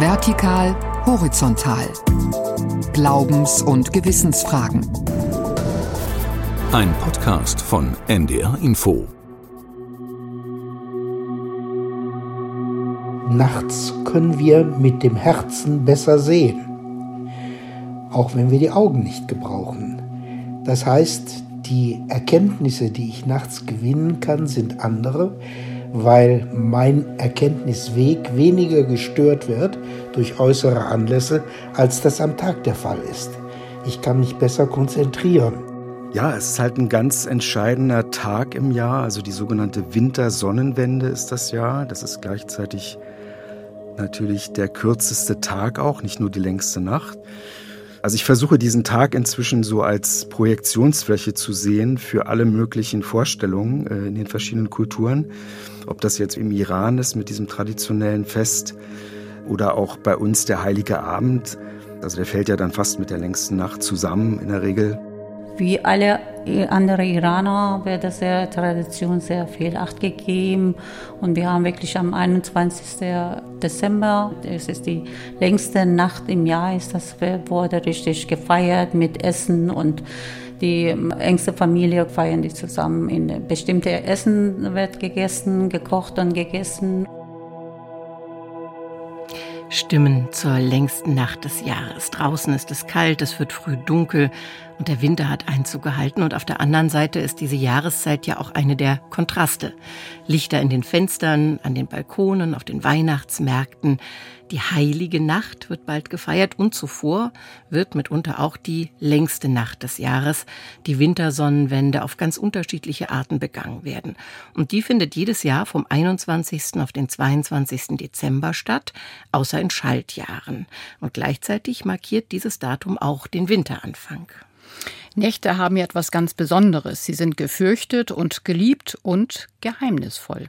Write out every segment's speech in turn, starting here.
Vertikal, horizontal. Glaubens- und Gewissensfragen. Ein Podcast von NDR Info. Nachts können wir mit dem Herzen besser sehen, auch wenn wir die Augen nicht gebrauchen. Das heißt, die Erkenntnisse, die ich nachts gewinnen kann, sind andere, weil mein Erkenntnisweg weniger gestört wird durch äußere Anlässe, als das am Tag der Fall ist. Ich kann mich besser konzentrieren. Ja, es ist halt ein ganz entscheidender Tag im Jahr, also die sogenannte Wintersonnenwende ist das Jahr. Das ist gleichzeitig natürlich der kürzeste Tag auch, nicht nur die längste Nacht. Also ich versuche diesen Tag inzwischen so als Projektionsfläche zu sehen für alle möglichen Vorstellungen äh, in den verschiedenen Kulturen. Ob das jetzt im Iran ist mit diesem traditionellen Fest oder auch bei uns der Heilige Abend. Also der fällt ja dann fast mit der längsten Nacht zusammen in der Regel. Wie alle anderen Iraner wird der Tradition sehr viel Acht gegeben. Und wir haben wirklich am 21. Dezember, das ist die längste Nacht im Jahr, ist das wurde richtig gefeiert mit Essen und die engste Familie feiern die zusammen. In bestimmte Essen wird gegessen, gekocht und gegessen. Stimmen zur längsten Nacht des Jahres. Draußen ist es kalt, es wird früh dunkel und der Winter hat Einzug gehalten. Und auf der anderen Seite ist diese Jahreszeit ja auch eine der Kontraste. Lichter in den Fenstern, an den Balkonen, auf den Weihnachtsmärkten. Die heilige Nacht wird bald gefeiert und zuvor wird mitunter auch die längste Nacht des Jahres, die Wintersonnenwende, auf ganz unterschiedliche Arten begangen werden. Und die findet jedes Jahr vom 21. auf den 22. Dezember statt, außer in Schaltjahren. Und gleichzeitig markiert dieses Datum auch den Winteranfang. Nächte haben ja etwas ganz Besonderes. Sie sind gefürchtet und geliebt und geheimnisvoll.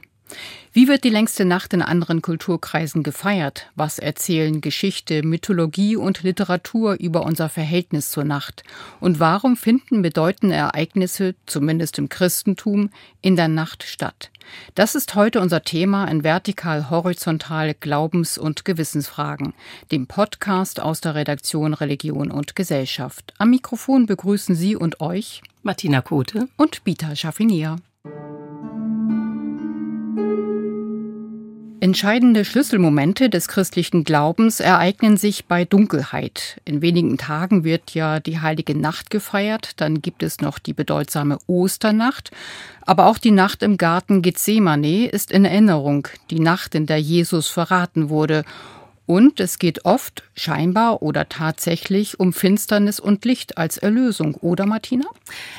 Wie wird die längste Nacht in anderen Kulturkreisen gefeiert? Was erzählen Geschichte, Mythologie und Literatur über unser Verhältnis zur Nacht? Und warum finden bedeutende Ereignisse, zumindest im Christentum, in der Nacht statt? Das ist heute unser Thema in Vertikal-Horizontal Glaubens- und Gewissensfragen, dem Podcast aus der Redaktion Religion und Gesellschaft. Am Mikrofon begrüßen Sie und euch Martina Kote und Bita Schaffinier. Entscheidende Schlüsselmomente des christlichen Glaubens ereignen sich bei Dunkelheit. In wenigen Tagen wird ja die heilige Nacht gefeiert, dann gibt es noch die bedeutsame Osternacht, aber auch die Nacht im Garten Gethsemane ist in Erinnerung, die Nacht, in der Jesus verraten wurde und es geht oft, scheinbar oder tatsächlich, um Finsternis und Licht als Erlösung, oder Martina?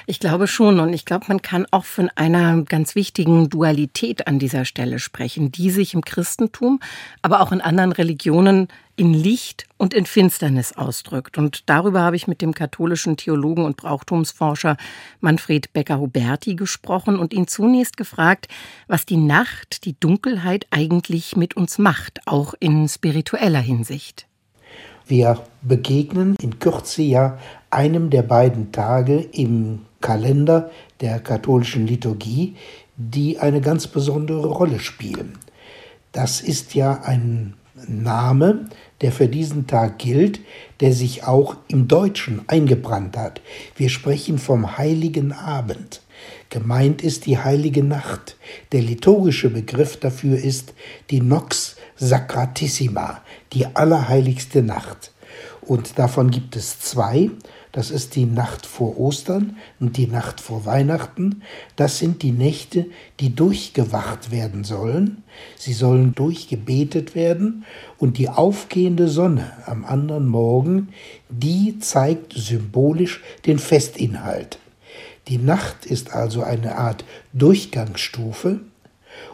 Ich glaube schon. Und ich glaube, man kann auch von einer ganz wichtigen Dualität an dieser Stelle sprechen, die sich im Christentum, aber auch in anderen Religionen in Licht und in Finsternis ausdrückt. Und darüber habe ich mit dem katholischen Theologen und Brauchtumsforscher Manfred Becker-Huberti gesprochen und ihn zunächst gefragt, was die Nacht, die Dunkelheit eigentlich mit uns macht, auch in spiritueller Hinsicht. Wir begegnen in Kürze ja einem der beiden Tage im Kalender der katholischen Liturgie, die eine ganz besondere Rolle spielen. Das ist ja ein Name, der für diesen Tag gilt, der sich auch im Deutschen eingebrannt hat. Wir sprechen vom heiligen Abend. Gemeint ist die heilige Nacht. Der liturgische Begriff dafür ist die Nox Sacratissima, die allerheiligste Nacht. Und davon gibt es zwei. Das ist die Nacht vor Ostern und die Nacht vor Weihnachten. Das sind die Nächte, die durchgewacht werden sollen. Sie sollen durchgebetet werden. Und die aufgehende Sonne am anderen Morgen, die zeigt symbolisch den Festinhalt. Die Nacht ist also eine Art Durchgangsstufe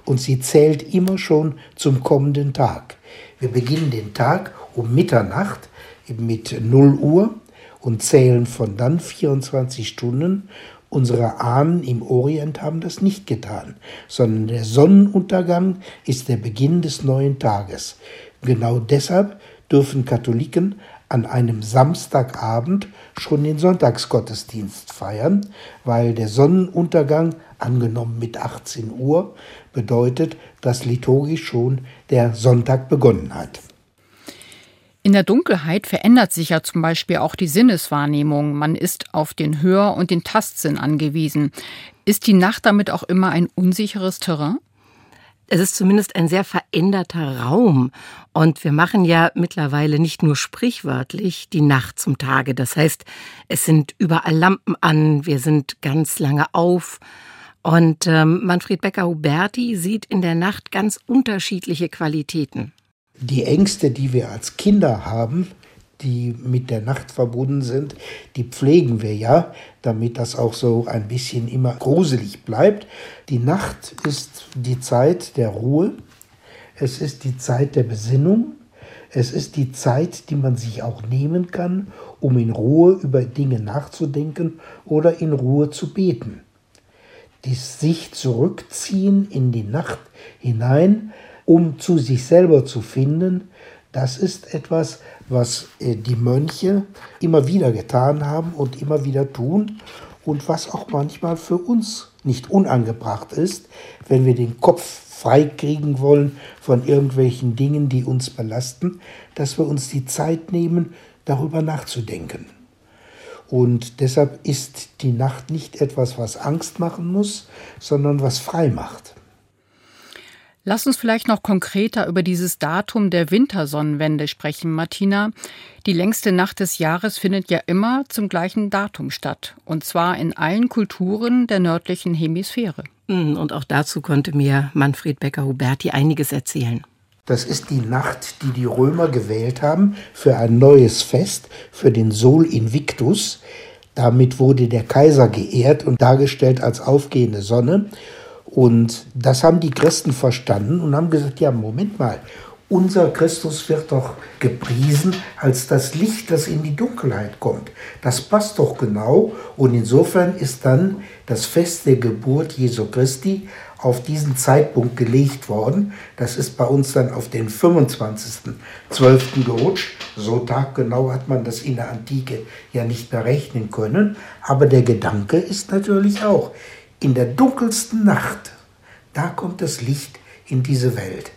und sie zählt immer schon zum kommenden Tag. Wir beginnen den Tag um Mitternacht mit 0 Uhr und zählen von dann 24 Stunden. Unsere Ahnen im Orient haben das nicht getan, sondern der Sonnenuntergang ist der Beginn des neuen Tages. Genau deshalb dürfen Katholiken an einem Samstagabend schon den Sonntagsgottesdienst feiern, weil der Sonnenuntergang, angenommen mit 18 Uhr, bedeutet, dass liturgisch schon der Sonntag begonnen hat. In der Dunkelheit verändert sich ja zum Beispiel auch die Sinneswahrnehmung. Man ist auf den Hör- und den Tastsinn angewiesen. Ist die Nacht damit auch immer ein unsicheres Terrain? Es ist zumindest ein sehr veränderter Raum. Und wir machen ja mittlerweile nicht nur sprichwörtlich die Nacht zum Tage. Das heißt, es sind überall Lampen an, wir sind ganz lange auf. Und ähm, Manfred Becker-Huberti sieht in der Nacht ganz unterschiedliche Qualitäten. Die Ängste, die wir als Kinder haben, die mit der Nacht verbunden sind, die pflegen wir ja, damit das auch so ein bisschen immer gruselig bleibt. Die Nacht ist die Zeit der Ruhe, es ist die Zeit der Besinnung, es ist die Zeit, die man sich auch nehmen kann, um in Ruhe über Dinge nachzudenken oder in Ruhe zu beten. Dies sich zurückziehen in die Nacht hinein, um zu sich selber zu finden, das ist etwas, was äh, die Mönche immer wieder getan haben und immer wieder tun und was auch manchmal für uns nicht unangebracht ist, wenn wir den Kopf freikriegen wollen von irgendwelchen Dingen, die uns belasten, dass wir uns die Zeit nehmen, darüber nachzudenken. Und deshalb ist die Nacht nicht etwas, was Angst machen muss, sondern was frei macht. Lass uns vielleicht noch konkreter über dieses Datum der Wintersonnenwende sprechen, Martina. Die längste Nacht des Jahres findet ja immer zum gleichen Datum statt, und zwar in allen Kulturen der nördlichen Hemisphäre. Hm, und auch dazu konnte mir Manfred Becker-Huberti einiges erzählen. Das ist die Nacht, die die Römer gewählt haben für ein neues Fest, für den Sol Invictus. Damit wurde der Kaiser geehrt und dargestellt als aufgehende Sonne. Und das haben die Christen verstanden und haben gesagt, ja, Moment mal, unser Christus wird doch gepriesen als das Licht, das in die Dunkelheit kommt. Das passt doch genau. Und insofern ist dann das Fest der Geburt Jesu Christi auf diesen Zeitpunkt gelegt worden. Das ist bei uns dann auf den 25.12. gerutscht. So taggenau hat man das in der Antike ja nicht berechnen können. Aber der Gedanke ist natürlich auch, in der dunkelsten Nacht, da kommt das Licht in diese Welt.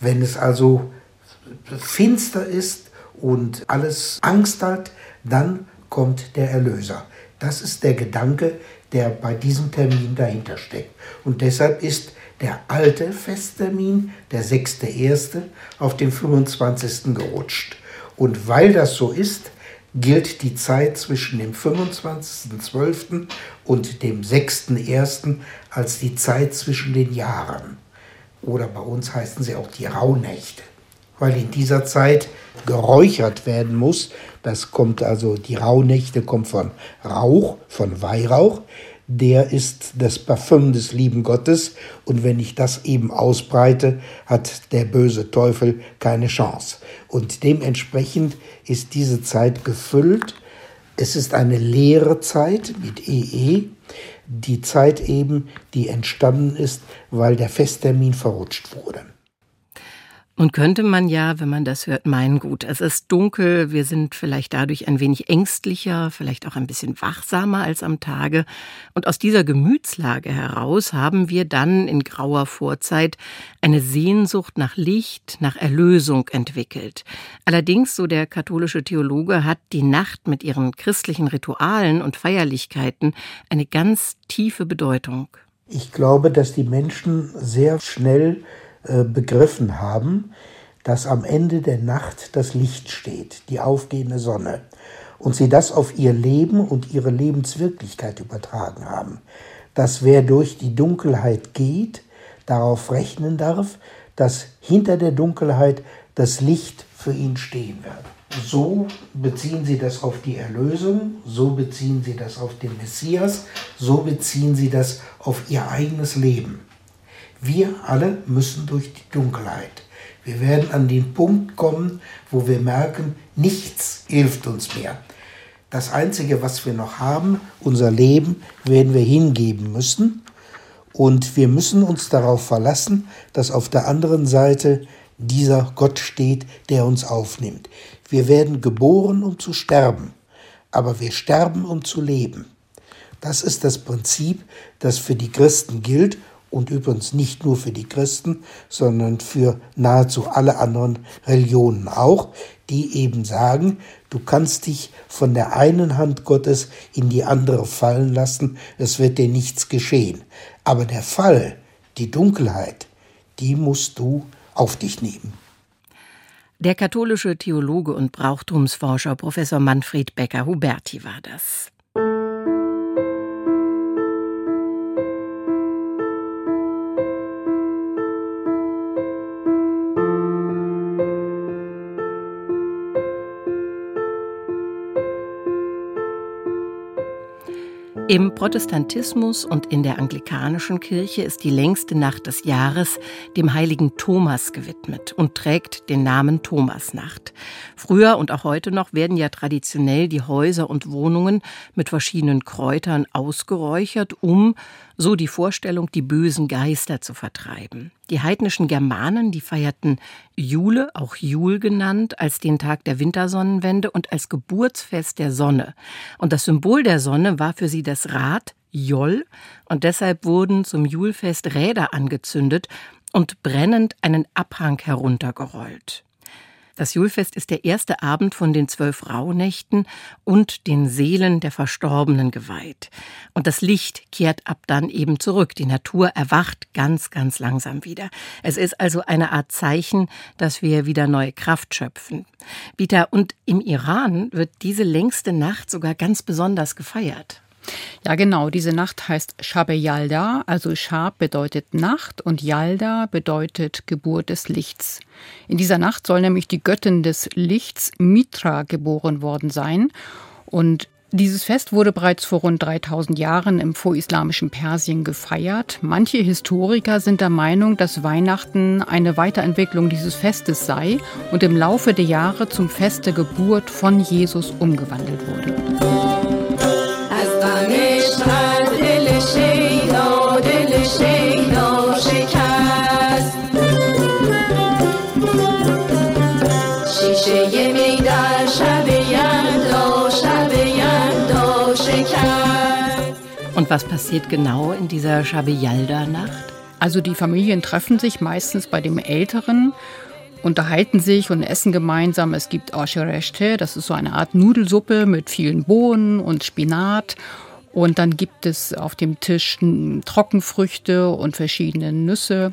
Wenn es also finster ist und alles Angst hat, dann kommt der Erlöser. Das ist der Gedanke, der bei diesem Termin dahinter steckt. Und deshalb ist der alte Festtermin, der 6.1., auf den 25. gerutscht. Und weil das so ist, gilt die Zeit zwischen dem 25.12. und dem 6.1. als die Zeit zwischen den Jahren. Oder bei uns heißen sie auch die Rauhnächte, weil in dieser Zeit geräuchert werden muss. Das kommt also, die Rauhnächte kommt von Rauch, von Weihrauch der ist das Parfüm des lieben Gottes und wenn ich das eben ausbreite, hat der böse Teufel keine Chance. Und dementsprechend ist diese Zeit gefüllt. Es ist eine leere Zeit mit EE, die Zeit eben, die entstanden ist, weil der Festtermin verrutscht wurde. Nun könnte man ja, wenn man das hört, meinen, gut, es ist dunkel, wir sind vielleicht dadurch ein wenig ängstlicher, vielleicht auch ein bisschen wachsamer als am Tage. Und aus dieser Gemütslage heraus haben wir dann in grauer Vorzeit eine Sehnsucht nach Licht, nach Erlösung entwickelt. Allerdings, so der katholische Theologe, hat die Nacht mit ihren christlichen Ritualen und Feierlichkeiten eine ganz tiefe Bedeutung. Ich glaube, dass die Menschen sehr schnell begriffen haben, dass am Ende der Nacht das Licht steht, die aufgehende Sonne, und sie das auf ihr Leben und ihre Lebenswirklichkeit übertragen haben, dass wer durch die Dunkelheit geht, darauf rechnen darf, dass hinter der Dunkelheit das Licht für ihn stehen wird. So beziehen sie das auf die Erlösung, so beziehen sie das auf den Messias, so beziehen sie das auf ihr eigenes Leben. Wir alle müssen durch die Dunkelheit. Wir werden an den Punkt kommen, wo wir merken, nichts hilft uns mehr. Das Einzige, was wir noch haben, unser Leben, werden wir hingeben müssen. Und wir müssen uns darauf verlassen, dass auf der anderen Seite dieser Gott steht, der uns aufnimmt. Wir werden geboren, um zu sterben, aber wir sterben, um zu leben. Das ist das Prinzip, das für die Christen gilt und übrigens nicht nur für die Christen, sondern für nahezu alle anderen Religionen auch, die eben sagen, du kannst dich von der einen Hand Gottes in die andere fallen lassen, es wird dir nichts geschehen. Aber der Fall, die Dunkelheit, die musst du auf dich nehmen. Der katholische Theologe und Brauchtumsforscher Professor Manfred Becker-Huberti war das. Im Protestantismus und in der anglikanischen Kirche ist die längste Nacht des Jahres dem heiligen Thomas gewidmet und trägt den Namen Thomasnacht. Früher und auch heute noch werden ja traditionell die Häuser und Wohnungen mit verschiedenen Kräutern ausgeräuchert, um, so die Vorstellung, die bösen Geister zu vertreiben. Die heidnischen Germanen, die feierten Jule, auch Jul genannt, als den Tag der Wintersonnenwende und als Geburtsfest der Sonne. Und das Symbol der Sonne war für sie das Rad, Joll, und deshalb wurden zum Julfest Räder angezündet und brennend einen Abhang heruntergerollt. Das Julfest ist der erste Abend von den zwölf Rauhnächten und den Seelen der Verstorbenen geweiht. Und das Licht kehrt ab dann eben zurück. Die Natur erwacht ganz, ganz langsam wieder. Es ist also eine Art Zeichen, dass wir wieder neue Kraft schöpfen. Vita, und im Iran wird diese längste Nacht sogar ganz besonders gefeiert. Ja, genau. Diese Nacht heißt Shabe Yalda. Also Shab bedeutet Nacht und Yalda bedeutet Geburt des Lichts. In dieser Nacht soll nämlich die Göttin des Lichts Mitra geboren worden sein. Und dieses Fest wurde bereits vor rund 3000 Jahren im vorislamischen Persien gefeiert. Manche Historiker sind der Meinung, dass Weihnachten eine Weiterentwicklung dieses Festes sei und im Laufe der Jahre zum Fest der Geburt von Jesus umgewandelt wurde. Und was passiert genau in dieser Shabiyalda-Nacht? Also die Familien treffen sich meistens bei dem Älteren, unterhalten sich und essen gemeinsam. Es gibt Ashereshte, das ist so eine Art Nudelsuppe mit vielen Bohnen und Spinat. Und dann gibt es auf dem Tisch Trockenfrüchte und verschiedene Nüsse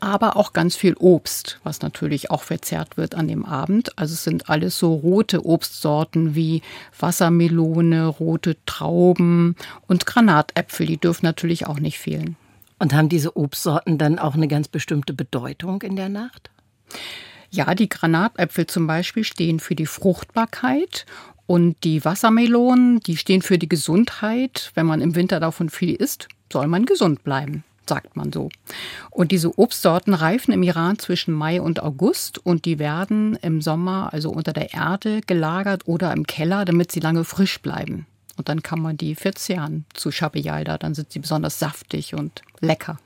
aber auch ganz viel Obst, was natürlich auch verzehrt wird an dem Abend. Also es sind alles so rote Obstsorten wie Wassermelone, rote Trauben und Granatäpfel, die dürfen natürlich auch nicht fehlen. Und haben diese Obstsorten dann auch eine ganz bestimmte Bedeutung in der Nacht? Ja, die Granatäpfel zum Beispiel stehen für die Fruchtbarkeit und die Wassermelonen, die stehen für die Gesundheit. Wenn man im Winter davon viel isst, soll man gesund bleiben sagt man so. Und diese Obstsorten reifen im Iran zwischen Mai und August und die werden im Sommer also unter der Erde gelagert oder im Keller, damit sie lange frisch bleiben. Und dann kann man die verzehren zu Shabiyalda, dann sind sie besonders saftig und lecker.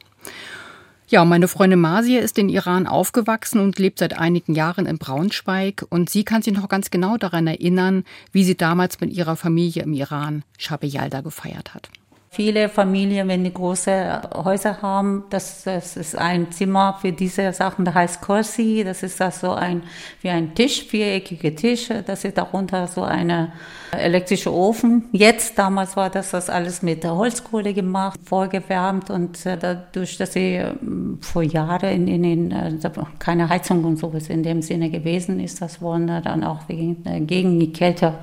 Ja, meine Freundin Masia ist in Iran aufgewachsen und lebt seit einigen Jahren in Braunschweig. Und sie kann sich noch ganz genau daran erinnern, wie sie damals mit ihrer Familie im Iran Shabiyalda gefeiert hat. Viele Familien, wenn die große Häuser haben, das, das ist ein Zimmer für diese Sachen, das heißt Corsi, das ist das so ein, wie ein Tisch, viereckige Tisch, das ist darunter so eine elektrische Ofen. Jetzt, damals war das, das alles mit Holzkohle gemacht, vorgewärmt und äh, dadurch, dass sie äh, vor Jahren in, in äh, keine Heizung und sowas in dem Sinne gewesen ist, das wurde dann auch wegen, gegen die Kälte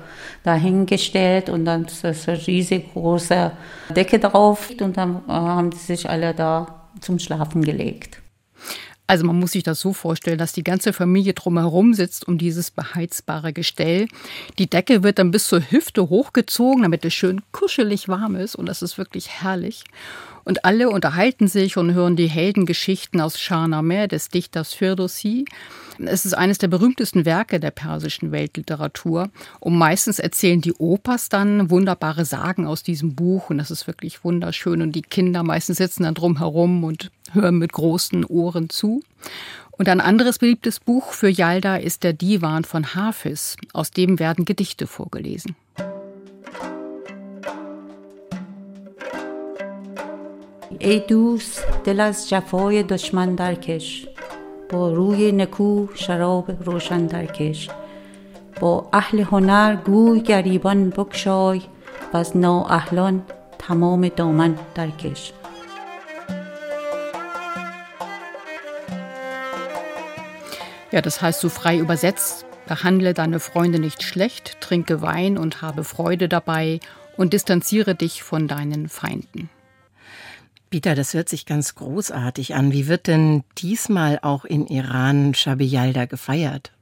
dahingestellt und dann das riesig große Decke drauf und dann haben sie sich alle da zum Schlafen gelegt. Also man muss sich das so vorstellen, dass die ganze Familie drumherum sitzt um dieses beheizbare Gestell. Die Decke wird dann bis zur Hüfte hochgezogen, damit es schön kuschelig warm ist und das ist wirklich herrlich. Und alle unterhalten sich und hören die Heldengeschichten aus Shahnameh des Dichters Firdausi. Es ist eines der berühmtesten Werke der persischen Weltliteratur. Und meistens erzählen die Opas dann wunderbare Sagen aus diesem Buch. Und das ist wirklich wunderschön. Und die Kinder meistens sitzen dann drumherum und hören mit großen Ohren zu. Und ein anderes beliebtes Buch für Yalda ist der Divan von Hafiz. Aus dem werden Gedichte vorgelesen. ای دوست دل از جفای دشمن درکش با روی نکو شراب روشن درکش با اهل هنر گوی گریبان بکشای و از نااهلان تمام دامن درکش Ja, das heißt so frei übersetzt, behandle deine Freunde nicht schlecht, trinke Wein und habe Freude dabei und distanziere dich von deinen Feinden. Peter, das hört sich ganz großartig an. Wie wird denn diesmal auch in Iran Shabi Yalda gefeiert?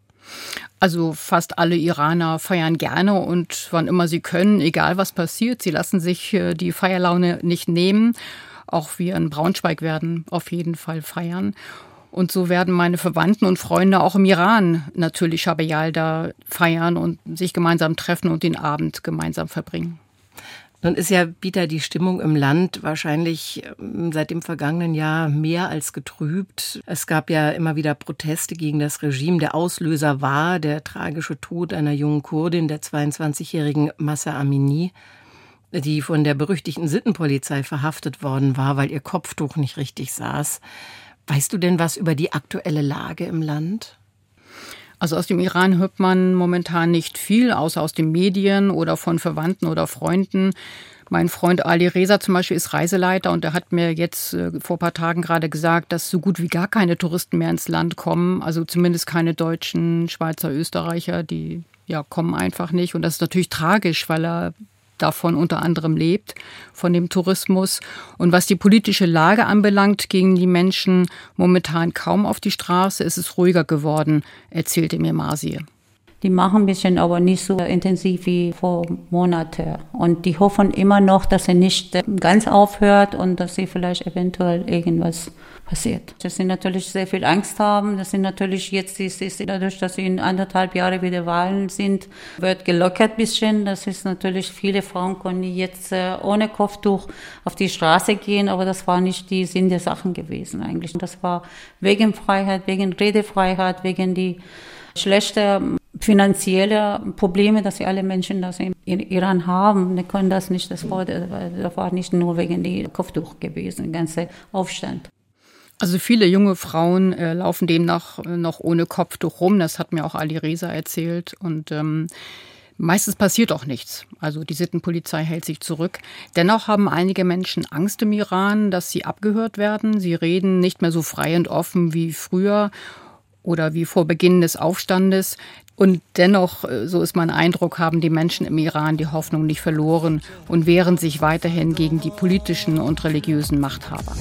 Also fast alle Iraner feiern gerne und wann immer sie können, egal was passiert. Sie lassen sich äh, die Feierlaune nicht nehmen. Auch wir in Braunschweig werden auf jeden Fall feiern. Und so werden meine Verwandten und Freunde auch im Iran natürlich Shabayalda feiern und sich gemeinsam treffen und den Abend gemeinsam verbringen. Nun ist ja, Bieter, die Stimmung im Land wahrscheinlich ähm, seit dem vergangenen Jahr mehr als getrübt. Es gab ja immer wieder Proteste gegen das Regime. Der Auslöser war der tragische Tod einer jungen Kurdin, der 22-jährigen Massa Amini, die von der berüchtigten Sittenpolizei verhaftet worden war, weil ihr Kopftuch nicht richtig saß. Weißt du denn was über die aktuelle Lage im Land? Also aus dem Iran hört man momentan nicht viel, außer aus den Medien oder von Verwandten oder Freunden. Mein Freund Ali Reza zum Beispiel ist Reiseleiter und er hat mir jetzt äh, vor ein paar Tagen gerade gesagt, dass so gut wie gar keine Touristen mehr ins Land kommen. Also zumindest keine Deutschen, Schweizer, Österreicher, die ja kommen einfach nicht. Und das ist natürlich tragisch, weil er davon unter anderem lebt, von dem Tourismus. Und was die politische Lage anbelangt, gingen die Menschen momentan kaum auf die Straße. Es ist ruhiger geworden, erzählte mir Marsie. Die machen ein bisschen, aber nicht so intensiv wie vor Monaten. Und die hoffen immer noch, dass sie nicht ganz aufhört und dass sie vielleicht eventuell irgendwas passiert. Dass sie natürlich sehr viel Angst haben. Das sind natürlich jetzt, ist, ist dadurch, dass sie in anderthalb Jahre wieder Wahlen sind, wird gelockert ein bisschen. Das ist natürlich, viele Frauen können jetzt äh, ohne Kopftuch auf die Straße gehen, aber das war nicht die Sinn der Sachen gewesen eigentlich. Das war wegen Freiheit, wegen Redefreiheit, wegen die schlechte finanzielle Probleme, dass alle Menschen das in Iran haben. Die können das nicht, das war, das war nicht nur wegen die Kopftuch gewesen, der ganze Aufstand. Also viele junge Frauen äh, laufen demnach äh, noch ohne Kopftuch rum. Das hat mir auch Ali Reza erzählt. Und ähm, meistens passiert auch nichts. Also die Sittenpolizei hält sich zurück. Dennoch haben einige Menschen Angst im Iran, dass sie abgehört werden. Sie reden nicht mehr so frei und offen wie früher oder wie vor Beginn des Aufstandes. Und dennoch, äh, so ist mein Eindruck, haben die Menschen im Iran die Hoffnung nicht verloren und wehren sich weiterhin gegen die politischen und religiösen Machthaber.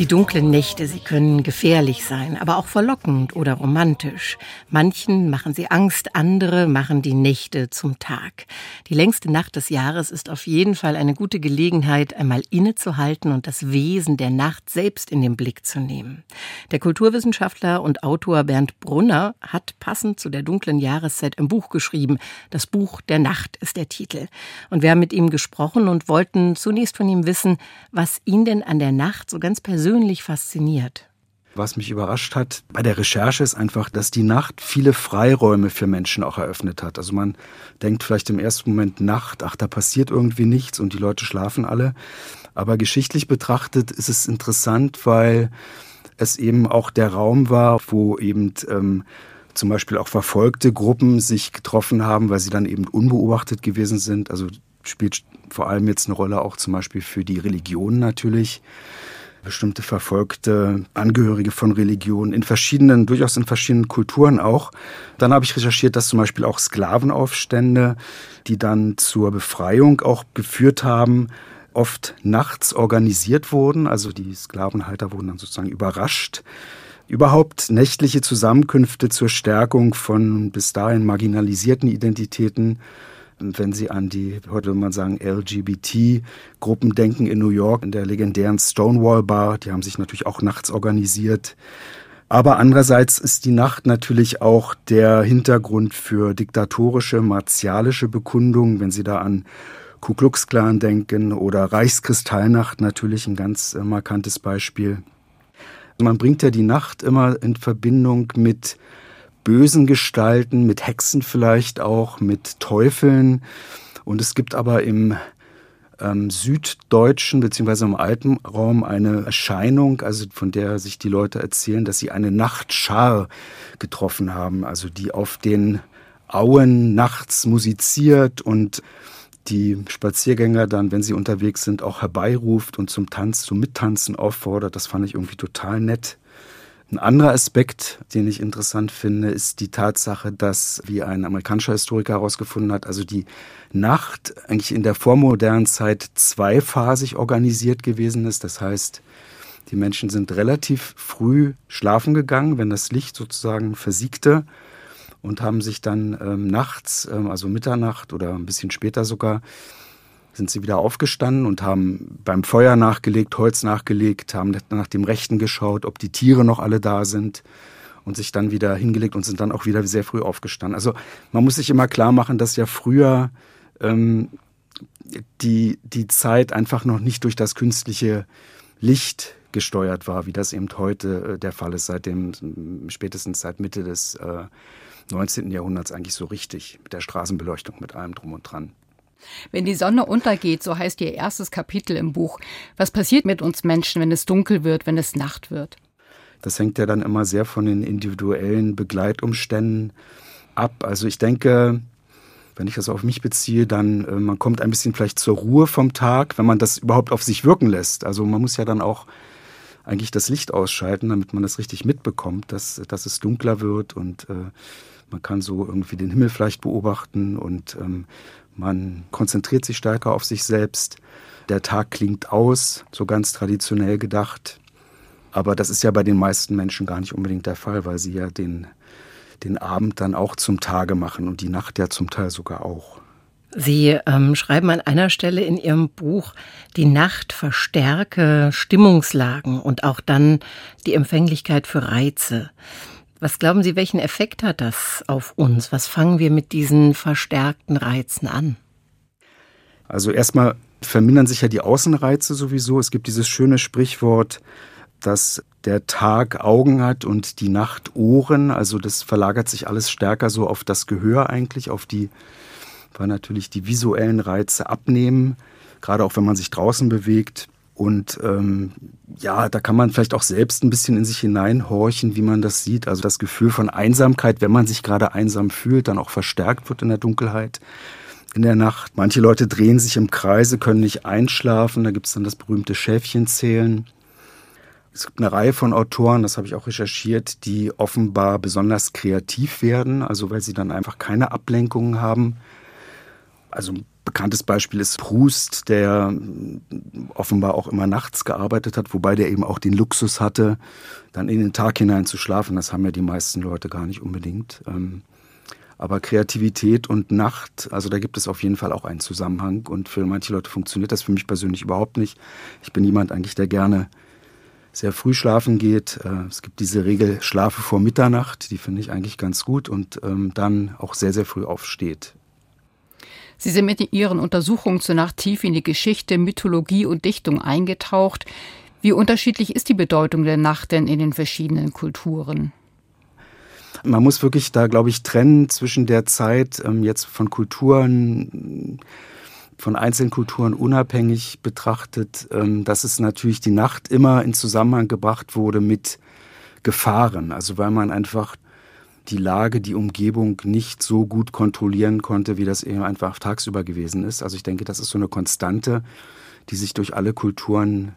Die dunklen Nächte, sie können gefährlich sein, aber auch verlockend oder romantisch. Manchen machen sie Angst, andere machen die Nächte zum Tag. Die längste Nacht des Jahres ist auf jeden Fall eine gute Gelegenheit, einmal innezuhalten und das Wesen der Nacht selbst in den Blick zu nehmen. Der Kulturwissenschaftler und Autor Bernd Brunner hat passend zu der dunklen Jahreszeit ein Buch geschrieben. Das Buch der Nacht ist der Titel. Und wir haben mit ihm gesprochen und wollten zunächst von ihm wissen, was ihn denn an der Nacht so ganz persönlich persönlich fasziniert? Was mich überrascht hat bei der Recherche ist einfach, dass die Nacht viele Freiräume für Menschen auch eröffnet hat. Also man denkt vielleicht im ersten Moment Nacht, ach, da passiert irgendwie nichts und die Leute schlafen alle. Aber geschichtlich betrachtet ist es interessant, weil es eben auch der Raum war, wo eben ähm, zum Beispiel auch verfolgte Gruppen sich getroffen haben, weil sie dann eben unbeobachtet gewesen sind. Also spielt vor allem jetzt eine Rolle auch zum Beispiel für die Religion natürlich bestimmte verfolgte Angehörige von Religionen in verschiedenen, durchaus in verschiedenen Kulturen auch. Dann habe ich recherchiert, dass zum Beispiel auch Sklavenaufstände, die dann zur Befreiung auch geführt haben, oft nachts organisiert wurden. Also die Sklavenhalter wurden dann sozusagen überrascht. Überhaupt nächtliche Zusammenkünfte zur Stärkung von bis dahin marginalisierten Identitäten wenn Sie an die, heute würde man sagen, LGBT-Gruppen denken in New York, in der legendären Stonewall Bar, die haben sich natürlich auch nachts organisiert. Aber andererseits ist die Nacht natürlich auch der Hintergrund für diktatorische, martialische Bekundungen, wenn Sie da an Ku Klux Klan denken oder Reichskristallnacht natürlich ein ganz äh, markantes Beispiel. Man bringt ja die Nacht immer in Verbindung mit bösen Gestalten, mit Hexen vielleicht auch, mit Teufeln. Und es gibt aber im ähm, süddeutschen beziehungsweise im alten Raum eine Erscheinung, also von der sich die Leute erzählen, dass sie eine Nachtschar getroffen haben, also die auf den Auen nachts musiziert und die Spaziergänger dann, wenn sie unterwegs sind, auch herbeiruft und zum Tanz, zum Mittanzen auffordert. Das fand ich irgendwie total nett. Ein anderer Aspekt, den ich interessant finde, ist die Tatsache, dass, wie ein amerikanischer Historiker herausgefunden hat, also die Nacht eigentlich in der vormodernen Zeit zweiphasig organisiert gewesen ist. Das heißt, die Menschen sind relativ früh schlafen gegangen, wenn das Licht sozusagen versiegte und haben sich dann ähm, nachts, ähm, also Mitternacht oder ein bisschen später sogar, sind sie wieder aufgestanden und haben beim Feuer nachgelegt, Holz nachgelegt, haben nach dem Rechten geschaut, ob die Tiere noch alle da sind und sich dann wieder hingelegt und sind dann auch wieder sehr früh aufgestanden. Also man muss sich immer klar machen, dass ja früher ähm, die, die Zeit einfach noch nicht durch das künstliche Licht gesteuert war, wie das eben heute äh, der Fall ist, seit dem, spätestens seit Mitte des äh, 19. Jahrhunderts eigentlich so richtig, mit der Straßenbeleuchtung, mit allem drum und dran. Wenn die Sonne untergeht, so heißt Ihr erstes Kapitel im Buch, was passiert mit uns Menschen, wenn es dunkel wird, wenn es Nacht wird? Das hängt ja dann immer sehr von den individuellen Begleitumständen ab. Also ich denke, wenn ich das auf mich beziehe, dann äh, man kommt ein bisschen vielleicht zur Ruhe vom Tag, wenn man das überhaupt auf sich wirken lässt. Also man muss ja dann auch eigentlich das Licht ausschalten, damit man das richtig mitbekommt, dass, dass es dunkler wird und äh, man kann so irgendwie den Himmel vielleicht beobachten und ähm, man konzentriert sich stärker auf sich selbst. Der Tag klingt aus, so ganz traditionell gedacht. Aber das ist ja bei den meisten Menschen gar nicht unbedingt der Fall, weil sie ja den, den Abend dann auch zum Tage machen und die Nacht ja zum Teil sogar auch. Sie ähm, schreiben an einer Stelle in Ihrem Buch, die Nacht verstärke Stimmungslagen und auch dann die Empfänglichkeit für Reize. Was glauben Sie, welchen Effekt hat das auf uns? Was fangen wir mit diesen verstärkten Reizen an? Also erstmal vermindern sich ja die Außenreize sowieso. Es gibt dieses schöne Sprichwort, dass der Tag Augen hat und die Nacht Ohren. Also das verlagert sich alles stärker so auf das Gehör eigentlich, auf die, weil natürlich die visuellen Reize abnehmen, gerade auch wenn man sich draußen bewegt. Und ähm, ja, da kann man vielleicht auch selbst ein bisschen in sich hineinhorchen, wie man das sieht. Also das Gefühl von Einsamkeit, wenn man sich gerade einsam fühlt, dann auch verstärkt wird in der Dunkelheit in der Nacht. Manche Leute drehen sich im Kreise, können nicht einschlafen. Da gibt es dann das berühmte Schäfchenzählen. Es gibt eine Reihe von Autoren, das habe ich auch recherchiert, die offenbar besonders kreativ werden, also weil sie dann einfach keine Ablenkungen haben. Also bekanntes Beispiel ist Proust, der offenbar auch immer nachts gearbeitet hat, wobei der eben auch den Luxus hatte, dann in den Tag hinein zu schlafen. Das haben ja die meisten Leute gar nicht unbedingt. Ähm, aber Kreativität und Nacht, also da gibt es auf jeden Fall auch einen Zusammenhang. Und für manche Leute funktioniert das für mich persönlich überhaupt nicht. Ich bin jemand eigentlich, der gerne sehr früh schlafen geht. Äh, es gibt diese Regel Schlafe vor Mitternacht, die finde ich eigentlich ganz gut und ähm, dann auch sehr, sehr früh aufsteht. Sie sind mit Ihren Untersuchungen zur Nacht tief in die Geschichte, Mythologie und Dichtung eingetaucht. Wie unterschiedlich ist die Bedeutung der Nacht denn in den verschiedenen Kulturen? Man muss wirklich da, glaube ich, trennen zwischen der Zeit ähm, jetzt von Kulturen, von einzelnen Kulturen unabhängig betrachtet, ähm, dass es natürlich die Nacht immer in Zusammenhang gebracht wurde mit Gefahren. Also weil man einfach die Lage, die Umgebung nicht so gut kontrollieren konnte, wie das eben einfach tagsüber gewesen ist. Also ich denke, das ist so eine Konstante, die sich durch alle Kulturen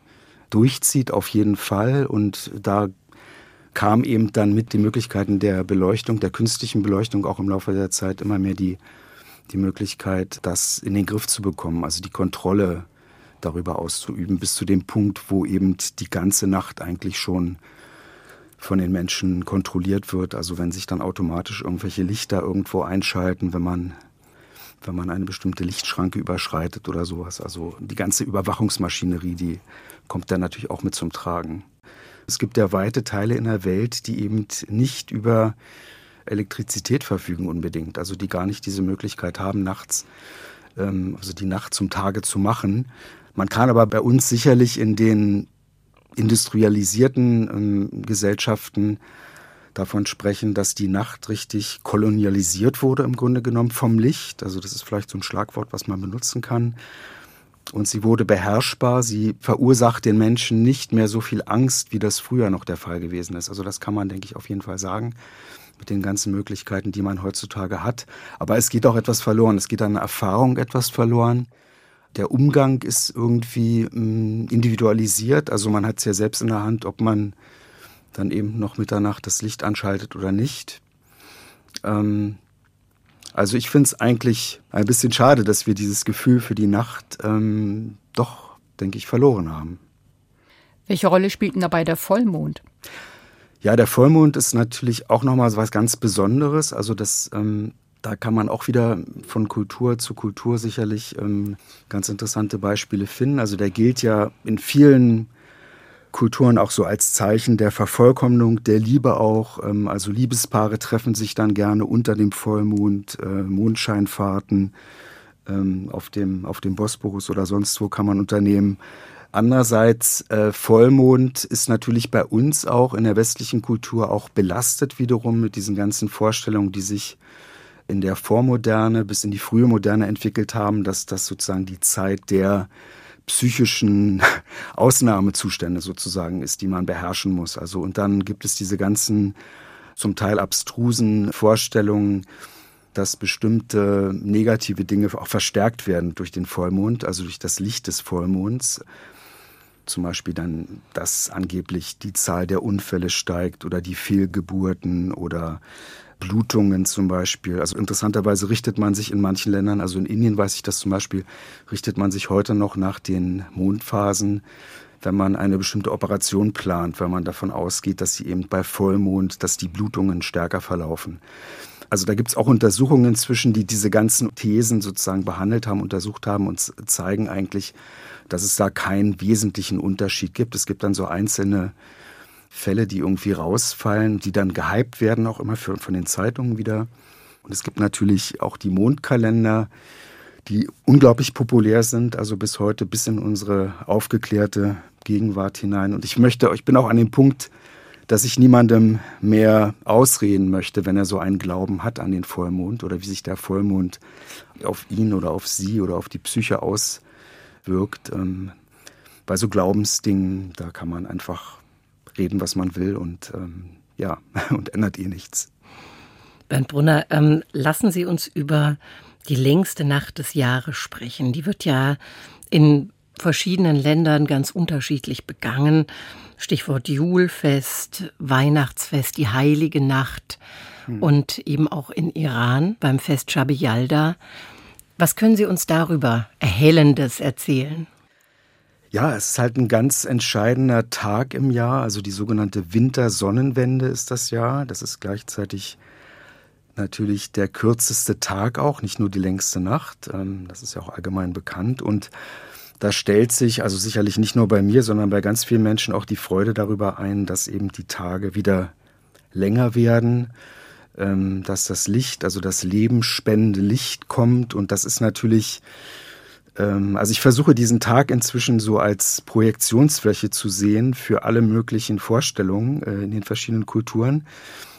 durchzieht, auf jeden Fall. Und da kam eben dann mit den Möglichkeiten der Beleuchtung, der künstlichen Beleuchtung auch im Laufe der Zeit immer mehr die, die Möglichkeit, das in den Griff zu bekommen, also die Kontrolle darüber auszuüben, bis zu dem Punkt, wo eben die ganze Nacht eigentlich schon von den Menschen kontrolliert wird. Also wenn sich dann automatisch irgendwelche Lichter irgendwo einschalten, wenn man wenn man eine bestimmte Lichtschranke überschreitet oder sowas. Also die ganze Überwachungsmaschinerie, die kommt dann natürlich auch mit zum Tragen. Es gibt ja weite Teile in der Welt, die eben nicht über Elektrizität verfügen unbedingt, also die gar nicht diese Möglichkeit haben, nachts, ähm, also die Nacht zum Tage zu machen. Man kann aber bei uns sicherlich in den industrialisierten ähm, Gesellschaften davon sprechen, dass die Nacht richtig kolonialisiert wurde im Grunde genommen vom Licht. Also das ist vielleicht so ein Schlagwort, was man benutzen kann. Und sie wurde beherrschbar. Sie verursacht den Menschen nicht mehr so viel Angst, wie das früher noch der Fall gewesen ist. Also das kann man, denke ich, auf jeden Fall sagen mit den ganzen Möglichkeiten, die man heutzutage hat. Aber es geht auch etwas verloren. Es geht an Erfahrung etwas verloren. Der Umgang ist irgendwie mm, individualisiert. Also man hat es ja selbst in der Hand, ob man dann eben noch Mitternacht das Licht anschaltet oder nicht. Ähm, also ich finde es eigentlich ein bisschen schade, dass wir dieses Gefühl für die Nacht ähm, doch, denke ich, verloren haben. Welche Rolle spielt denn dabei der Vollmond? Ja, der Vollmond ist natürlich auch nochmal was ganz Besonderes. Also das, ähm, da kann man auch wieder von Kultur zu Kultur sicherlich ähm, ganz interessante Beispiele finden. Also der gilt ja in vielen Kulturen auch so als Zeichen der Vervollkommnung, der Liebe auch. Ähm, also Liebespaare treffen sich dann gerne unter dem Vollmond, äh, Mondscheinfahrten ähm, auf, dem, auf dem Bosporus oder sonst wo kann man unternehmen. Andererseits, äh, Vollmond ist natürlich bei uns auch in der westlichen Kultur auch belastet wiederum mit diesen ganzen Vorstellungen, die sich in der Vormoderne bis in die frühe Moderne entwickelt haben, dass das sozusagen die Zeit der psychischen Ausnahmezustände sozusagen ist, die man beherrschen muss. Also und dann gibt es diese ganzen zum Teil abstrusen Vorstellungen, dass bestimmte negative Dinge auch verstärkt werden durch den Vollmond, also durch das Licht des Vollmonds. Zum Beispiel dann, dass angeblich die Zahl der Unfälle steigt oder die Fehlgeburten oder Blutungen zum Beispiel. Also interessanterweise richtet man sich in manchen Ländern, also in Indien weiß ich das zum Beispiel, richtet man sich heute noch nach den Mondphasen, wenn man eine bestimmte Operation plant, weil man davon ausgeht, dass sie eben bei Vollmond, dass die Blutungen stärker verlaufen. Also da gibt es auch Untersuchungen inzwischen, die diese ganzen Thesen sozusagen behandelt haben, untersucht haben und zeigen eigentlich, dass es da keinen wesentlichen Unterschied gibt. Es gibt dann so einzelne Fälle, die irgendwie rausfallen, die dann gehypt werden, auch immer für, von den Zeitungen wieder. Und es gibt natürlich auch die Mondkalender, die unglaublich populär sind, also bis heute, bis in unsere aufgeklärte Gegenwart hinein. Und ich möchte, ich bin auch an dem Punkt, dass ich niemandem mehr ausreden möchte, wenn er so einen Glauben hat an den Vollmond oder wie sich der Vollmond auf ihn oder auf sie oder auf die Psyche auswirkt. Ähm, bei so Glaubensdingen, da kann man einfach reden, was man will und ähm, ja, und ändert ihr nichts. Bernd Brunner, ähm, lassen Sie uns über die längste Nacht des Jahres sprechen. Die wird ja in verschiedenen Ländern ganz unterschiedlich begangen. Stichwort Julfest, Weihnachtsfest, die heilige Nacht hm. und eben auch in Iran beim Fest Shabi Yalda. Was können Sie uns darüber Erhellendes erzählen? Ja, es ist halt ein ganz entscheidender Tag im Jahr. Also die sogenannte Wintersonnenwende ist das Jahr. Das ist gleichzeitig natürlich der kürzeste Tag auch, nicht nur die längste Nacht. Ähm, das ist ja auch allgemein bekannt. Und da stellt sich, also sicherlich nicht nur bei mir, sondern bei ganz vielen Menschen auch die Freude darüber ein, dass eben die Tage wieder länger werden, ähm, dass das Licht, also das lebensspendende Licht kommt. Und das ist natürlich ähm, also ich versuche diesen Tag inzwischen so als Projektionsfläche zu sehen für alle möglichen Vorstellungen äh, in den verschiedenen Kulturen.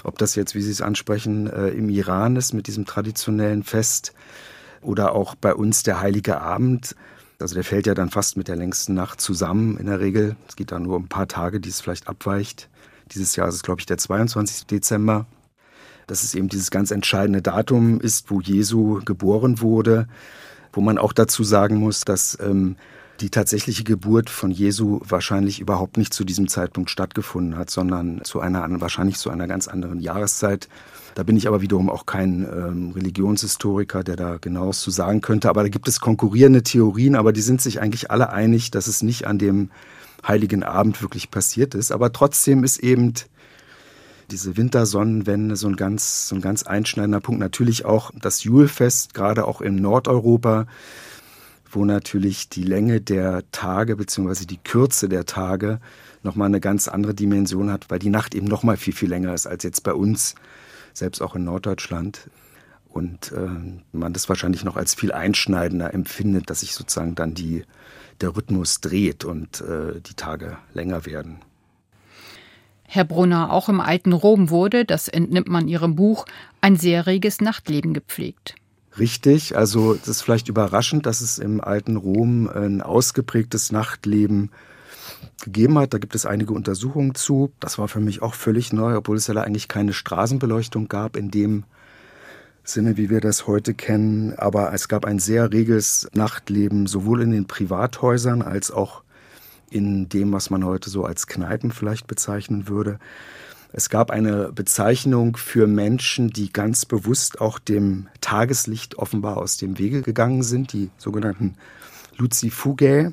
Ob das jetzt, wie Sie es ansprechen, äh, im Iran ist mit diesem traditionellen Fest oder auch bei uns der Heilige Abend. Also der fällt ja dann fast mit der längsten Nacht zusammen in der Regel. Es geht da nur um ein paar Tage, die es vielleicht abweicht. Dieses Jahr ist es, glaube ich, der 22. Dezember. Dass es eben dieses ganz entscheidende Datum ist, wo Jesu geboren wurde wo man auch dazu sagen muss, dass ähm, die tatsächliche Geburt von Jesu wahrscheinlich überhaupt nicht zu diesem Zeitpunkt stattgefunden hat, sondern zu einer wahrscheinlich zu einer ganz anderen Jahreszeit. Da bin ich aber wiederum auch kein ähm, Religionshistoriker, der da genaues zu sagen könnte. Aber da gibt es konkurrierende Theorien, aber die sind sich eigentlich alle einig, dass es nicht an dem Heiligen Abend wirklich passiert ist. Aber trotzdem ist eben diese Wintersonnenwende so ein ganz, so ein ganz einschneidender Punkt. Natürlich auch das Julfest, gerade auch in Nordeuropa, wo natürlich die Länge der Tage bzw. die Kürze der Tage nochmal eine ganz andere Dimension hat, weil die Nacht eben nochmal viel, viel länger ist als jetzt bei uns, selbst auch in Norddeutschland. Und äh, man das wahrscheinlich noch als viel einschneidender empfindet, dass sich sozusagen dann die, der Rhythmus dreht und äh, die Tage länger werden. Herr Brunner, auch im alten Rom wurde, das entnimmt man Ihrem Buch, ein sehr reges Nachtleben gepflegt. Richtig, also es ist vielleicht überraschend, dass es im alten Rom ein ausgeprägtes Nachtleben gegeben hat. Da gibt es einige Untersuchungen zu. Das war für mich auch völlig neu, obwohl es ja eigentlich keine Straßenbeleuchtung gab in dem Sinne, wie wir das heute kennen. Aber es gab ein sehr reges Nachtleben, sowohl in den Privathäusern als auch in dem, was man heute so als Kneipen vielleicht bezeichnen würde. Es gab eine Bezeichnung für Menschen, die ganz bewusst auch dem Tageslicht offenbar aus dem Wege gegangen sind, die sogenannten Lucifugae.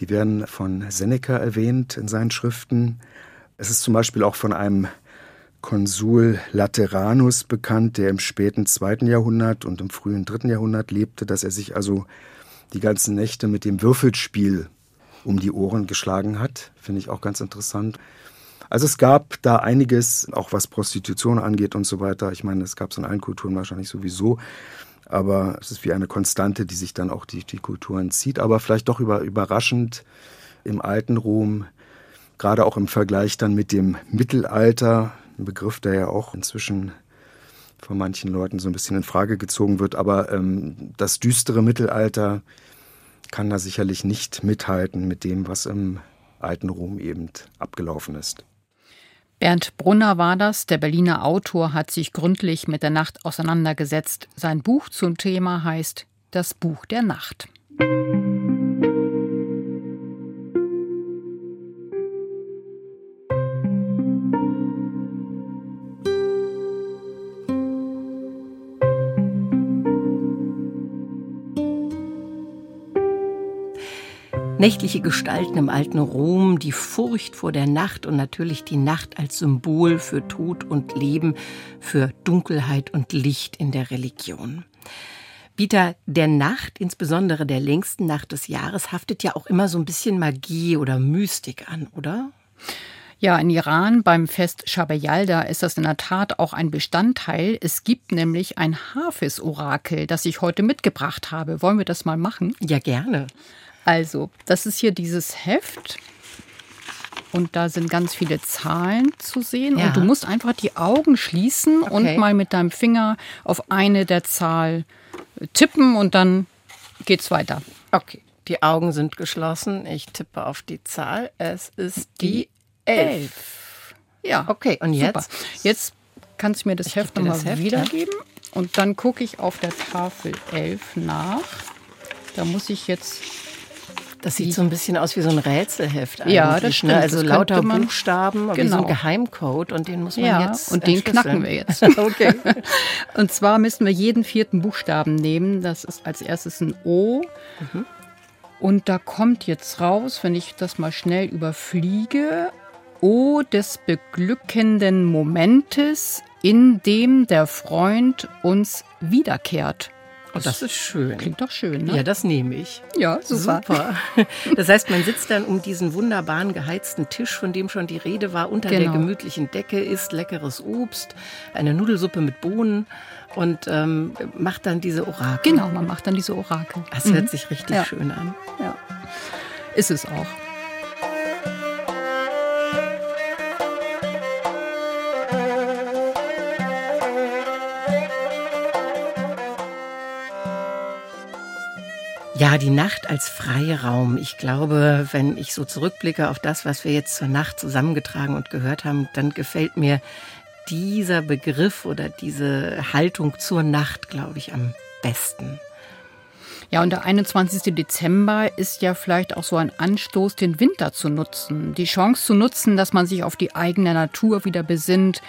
Die werden von Seneca erwähnt in seinen Schriften. Es ist zum Beispiel auch von einem Konsul Lateranus bekannt, der im späten zweiten Jahrhundert und im frühen dritten Jahrhundert lebte, dass er sich also die ganzen Nächte mit dem Würfelspiel um die Ohren geschlagen hat. Finde ich auch ganz interessant. Also es gab da einiges, auch was Prostitution angeht und so weiter. Ich meine, es gab es in allen Kulturen wahrscheinlich sowieso. Aber es ist wie eine Konstante, die sich dann auch durch die Kulturen zieht. Aber vielleicht doch über, überraschend im alten Rom, gerade auch im Vergleich dann mit dem Mittelalter, ein Begriff, der ja auch inzwischen von manchen Leuten so ein bisschen in Frage gezogen wird. Aber ähm, das düstere Mittelalter kann da sicherlich nicht mithalten mit dem, was im alten Rom eben abgelaufen ist. Bernd Brunner war das. Der Berliner Autor hat sich gründlich mit der Nacht auseinandergesetzt. Sein Buch zum Thema heißt Das Buch der Nacht. Nächtliche Gestalten im alten Rom, die Furcht vor der Nacht und natürlich die Nacht als Symbol für Tod und Leben, für Dunkelheit und Licht in der Religion. Bieter, der Nacht, insbesondere der längsten Nacht des Jahres, haftet ja auch immer so ein bisschen Magie oder Mystik an, oder? Ja, in Iran beim Fest Shabayalda ist das in der Tat auch ein Bestandteil. Es gibt nämlich ein Hafiz-Orakel, das ich heute mitgebracht habe. Wollen wir das mal machen? Ja, gerne. Also, das ist hier dieses Heft. Und da sind ganz viele Zahlen zu sehen. Ja. Und du musst einfach die Augen schließen okay. und mal mit deinem Finger auf eine der Zahl tippen und dann geht's weiter. Okay. Die Augen sind geschlossen. Ich tippe auf die Zahl. Es ist die, die elf. Ja. Okay, und jetzt? Super. Jetzt kannst du mir das ich Heft nochmal wiedergeben. Und dann gucke ich auf der Tafel 11 nach. Da muss ich jetzt das sieht so ein bisschen aus wie so ein Rätselheft eigentlich. Ja, das ne? stimmt. Ne? Also das lauter man, Buchstaben, genau. wie so ein genau. Geheimcode und den muss man ja, jetzt und den knacken wir jetzt. okay. Und zwar müssen wir jeden vierten Buchstaben nehmen. Das ist als erstes ein O. Mhm. Und da kommt jetzt raus, wenn ich das mal schnell überfliege, O des beglückenden Momentes, in dem der Freund uns wiederkehrt. Oh, das ist schön. Klingt doch schön, ne? Ja, das nehme ich. Ja, super. super. Das heißt, man sitzt dann um diesen wunderbaren geheizten Tisch, von dem schon die Rede war, unter genau. der gemütlichen Decke, isst leckeres Obst, eine Nudelsuppe mit Bohnen und ähm, macht dann diese Orakel. Genau, man macht dann diese Orakel. Das mhm. hört sich richtig ja. schön an. Ja. Ist es auch. Ja, die Nacht als Freiraum. Ich glaube, wenn ich so zurückblicke auf das, was wir jetzt zur Nacht zusammengetragen und gehört haben, dann gefällt mir dieser Begriff oder diese Haltung zur Nacht, glaube ich, am besten. Ja, und der 21. Dezember ist ja vielleicht auch so ein Anstoß, den Winter zu nutzen, die Chance zu nutzen, dass man sich auf die eigene Natur wieder besinnt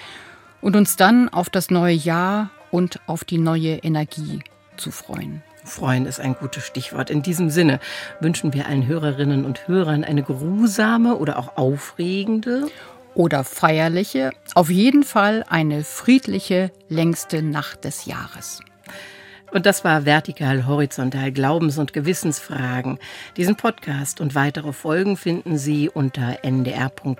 und uns dann auf das neue Jahr und auf die neue Energie zu freuen. Freuen ist ein gutes Stichwort. In diesem Sinne wünschen wir allen Hörerinnen und Hörern eine grusame oder auch aufregende oder feierliche, auf jeden Fall eine friedliche längste Nacht des Jahres. Und das war Vertikal, Horizontal, Glaubens- und Gewissensfragen. Diesen Podcast und weitere Folgen finden Sie unter ndr.de-info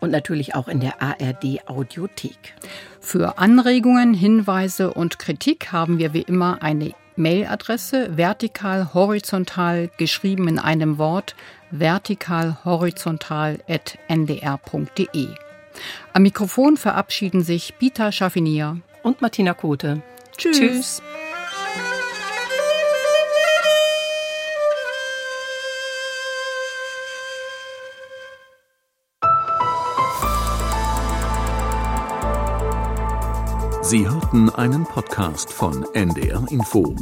und natürlich auch in der ARD Audiothek. Für Anregungen, Hinweise und Kritik haben wir wie immer eine Mailadresse vertikal horizontal geschrieben in einem Wort vertikal horizontal@ndr.de. Am Mikrofon verabschieden sich Bita Schaffinier und Martina Kote. Tschüss. Tschüss. Sie hörten einen Podcast von NDR Info.